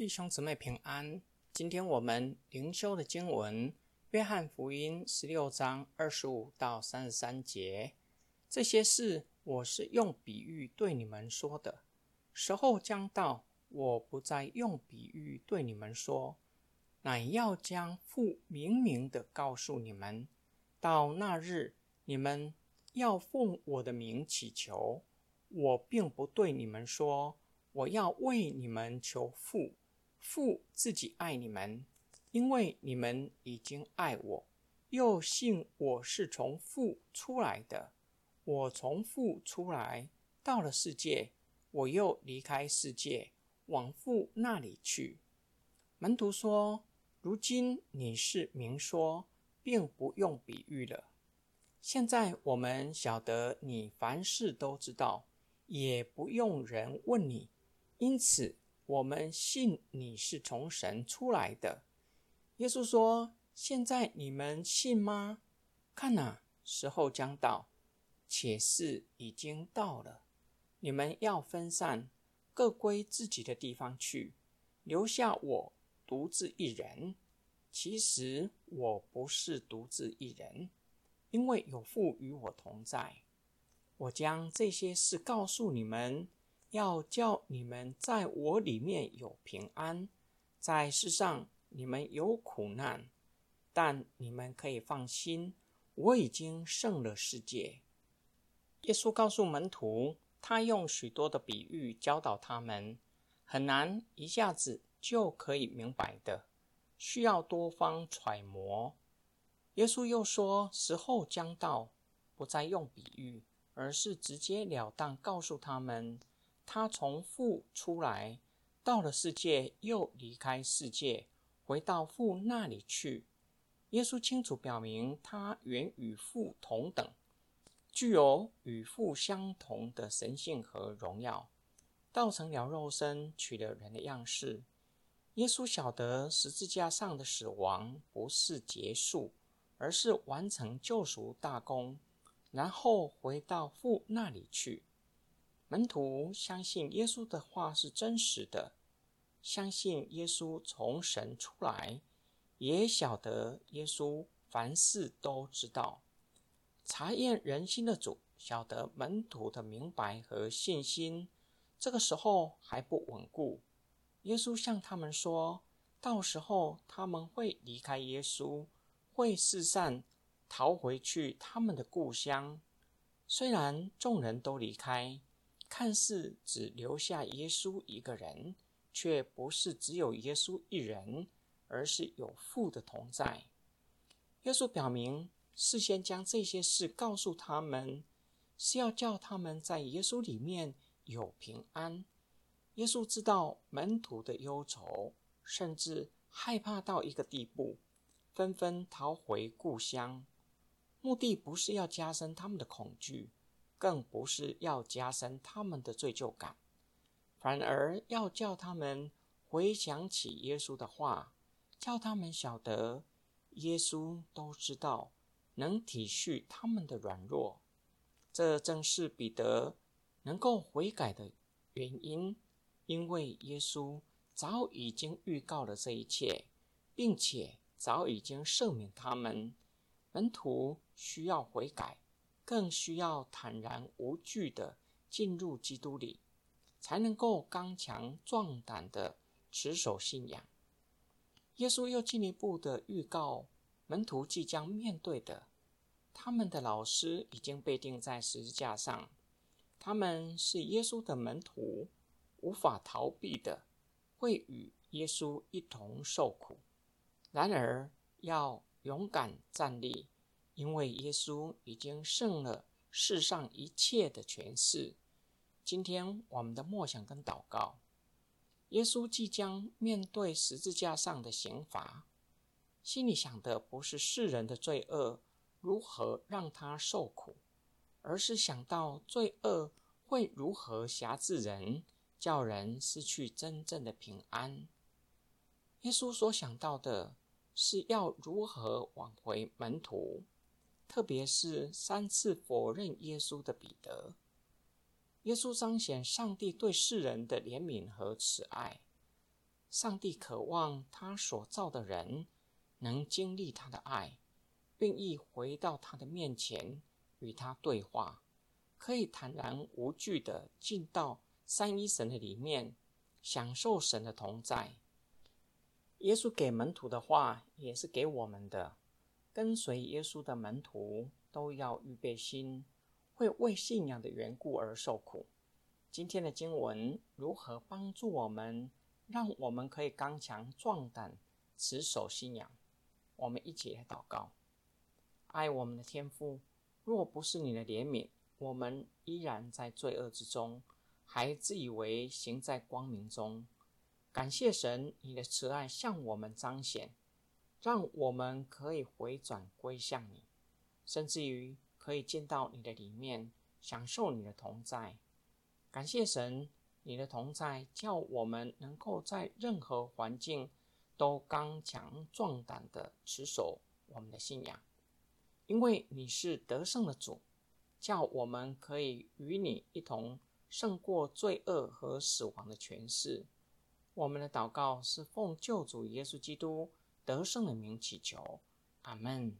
弟兄姊妹平安。今天我们灵修的经文《约翰福音》十六章二十五到三十三节。这些事我是用比喻对你们说的。时候将到，我不再用比喻对你们说，乃要将父明明的告诉你们。到那日，你们要奉我的名祈求，我并不对你们说。我要为你们求父，父自己爱你们，因为你们已经爱我，又信我是从父出来的。我从父出来，到了世界，我又离开世界，往父那里去。门徒说：“如今你是明说，并不用比喻了。现在我们晓得你凡事都知道，也不用人问你。”因此，我们信你是从神出来的。耶稣说：“现在你们信吗？看哪，时候将到，且是已经到了。你们要分散，各归自己的地方去，留下我独自一人。其实我不是独自一人，因为有父与我同在。我将这些事告诉你们。”要叫你们在我里面有平安，在世上你们有苦难，但你们可以放心，我已经胜了世界。耶稣告诉门徒，他用许多的比喻教导他们，很难一下子就可以明白的，需要多方揣摩。耶稣又说，时候将到，不再用比喻，而是直截了当告诉他们。他从父出来，到了世界，又离开世界，回到父那里去。耶稣清楚表明，他原与父同等，具有与父相同的神性和荣耀。道成了肉身，取了人的样式。耶稣晓得十字架上的死亡不是结束，而是完成救赎大功，然后回到父那里去。门徒相信耶稣的话是真实的，相信耶稣从神出来，也晓得耶稣凡事都知道。查验人心的主晓得门徒的明白和信心，这个时候还不稳固。耶稣向他们说：“到时候他们会离开耶稣，会四散逃回去他们的故乡。虽然众人都离开。”看似只留下耶稣一个人，却不是只有耶稣一人，而是有父的同在。耶稣表明，事先将这些事告诉他们，是要叫他们在耶稣里面有平安。耶稣知道门徒的忧愁，甚至害怕到一个地步，纷纷逃回故乡，目的不是要加深他们的恐惧。更不是要加深他们的罪疚感，反而要叫他们回想起耶稣的话，叫他们晓得耶稣都知道，能体恤他们的软弱。这正是彼得能够悔改的原因，因为耶稣早已经预告了这一切，并且早已经赦免他们。门徒需要悔改。更需要坦然无惧的进入基督里，才能够刚强壮胆的持守信仰。耶稣又进一步的预告门徒即将面对的，他们的老师已经被钉在十字架上，他们是耶稣的门徒，无法逃避的会与耶稣一同受苦。然而要勇敢站立。因为耶稣已经胜了世上一切的权势。今天我们的默想跟祷告，耶稣即将面对十字架上的刑罚，心里想的不是世人的罪恶如何让他受苦，而是想到罪恶会如何辖制人，叫人失去真正的平安。耶稣所想到的是要如何挽回门徒。特别是三次否认耶稣的彼得，耶稣彰显上帝对世人的怜悯和慈爱。上帝渴望他所造的人能经历他的爱，愿意回到他的面前与他对话，可以坦然无惧地进到三一神的里面，享受神的同在。耶稣给门徒的话也是给我们的：跟随耶稣的门徒都要预备心，会为信仰的缘故而受苦。今天的经文如何帮助我们？让我们可以刚强壮胆，持守信仰。我们一起来祷告：爱我们的天父，若不是你的怜悯，我们依然在罪恶之中，还自以为行在光明中。感谢神，你的慈爱向我们彰显，让我们可以回转归向你，甚至于可以见到你的里面，享受你的同在。感谢神。你的同在，叫我们能够在任何环境都刚强壮胆的持守我们的信仰，因为你是得胜的主，叫我们可以与你一同胜过罪恶和死亡的权势。我们的祷告是奉救主耶稣基督得胜的名祈求，阿门。